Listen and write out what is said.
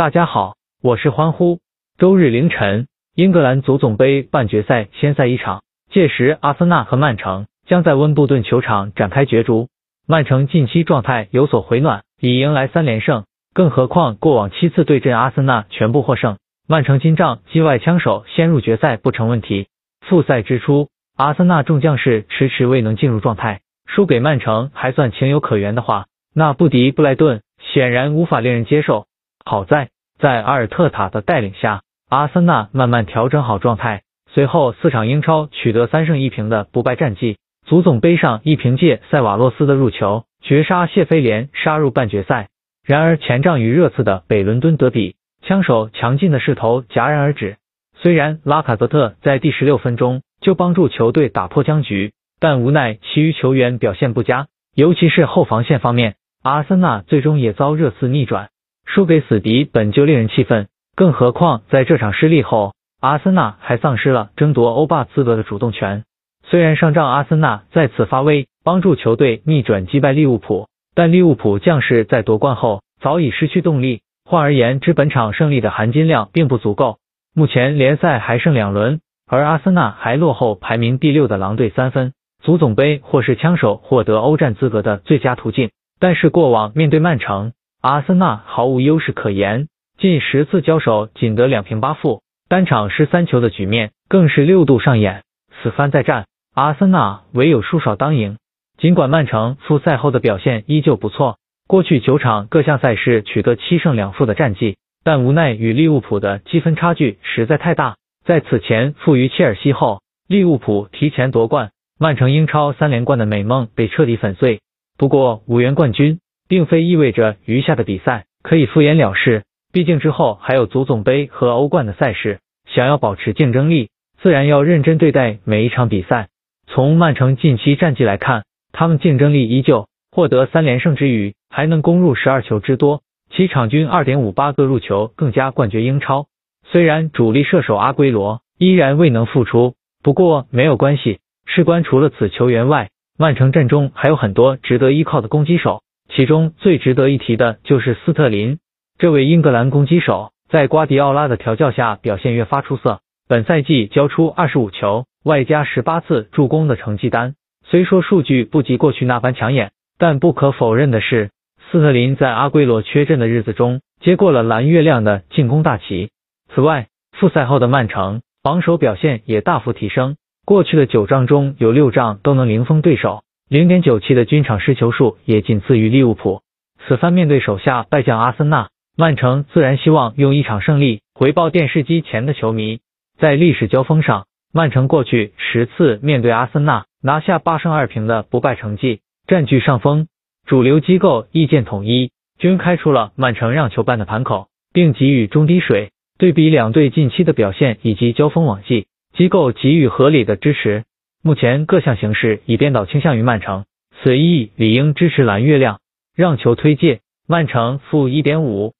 大家好，我是欢呼。周日凌晨，英格兰足总杯半决赛先赛一场，届时阿森纳和曼城将在温布顿球场展开角逐。曼城近期状态有所回暖，已迎来三连胜，更何况过往七次对阵阿森纳全部获胜。曼城金帐击外枪手先入决赛不成问题。复赛之初，阿森纳众将士迟迟未能进入状态，输给曼城还算情有可原的话，那不敌布莱顿显然无法令人接受。好在在阿尔特塔的带领下，阿森纳慢慢调整好状态，随后四场英超取得三胜一平的不败战绩。足总杯上亦凭借塞瓦洛斯的入球绝杀谢菲联，杀入半决赛。然而前仗与热刺的北伦敦德比。枪手强劲的势头戛然而止。虽然拉卡泽特在第十六分钟就帮助球队打破僵局，但无奈其余球员表现不佳，尤其是后防线方面，阿森纳最终也遭热刺逆转，输给死敌本就令人气愤。更何况在这场失利后，阿森纳还丧失了争夺欧霸资格的主动权。虽然上仗阿森纳再次发威，帮助球队逆转击败利物浦，但利物浦将士在夺冠后早已失去动力。换而言之，本场胜利的含金量并不足够。目前联赛还剩两轮，而阿森纳还落后排名第六的狼队三分。足总杯或是枪手获得欧战资格的最佳途径。但是过往面对曼城，阿森纳毫无优势可言，近十次交手仅得两平八负，单场失三球的局面更是六度上演。此番再战，阿森纳唯有输少当赢。尽管曼城复赛后的表现依旧不错。过去九场各项赛事取得七胜两负的战绩，但无奈与利物浦的积分差距实在太大。在此前负于切尔西后，利物浦提前夺冠，曼城英超三连冠的美梦被彻底粉碎。不过五元冠军，并非意味着余下的比赛可以敷衍了事，毕竟之后还有足总杯和欧冠的赛事，想要保持竞争力，自然要认真对待每一场比赛。从曼城近期战绩来看，他们竞争力依旧。获得三连胜之余，还能攻入十二球之多，其场均二点五八个入球更加冠绝英超。虽然主力射手阿圭罗依然未能复出，不过没有关系。事关除了此球员外，曼城阵中还有很多值得依靠的攻击手，其中最值得一提的就是斯特林。这位英格兰攻击手在瓜迪奥拉的调教下表现越发出色，本赛季交出二十五球，外加十八次助攻的成绩单。虽说数据不及过去那般抢眼。但不可否认的是，斯特林在阿圭罗缺阵的日子中接过了蓝月亮的进攻大旗。此外，复赛后的曼城防守表现也大幅提升，过去的九仗中有六仗都能零封对手，零点九七的均场失球数也仅次于利物浦。此番面对手下败将阿森纳，曼城自然希望用一场胜利回报电视机前的球迷。在历史交锋上，曼城过去十次面对阿森纳拿下八胜二平的不败成绩。占据上风，主流机构意见统一，均开出了曼城让球般的盘口，并给予中低水。对比两队近期的表现以及交锋往绩，机构给予合理的支持。目前各项形势已颠倒倾向于曼城，随意理应支持蓝月亮。让球推介，曼城负一点五。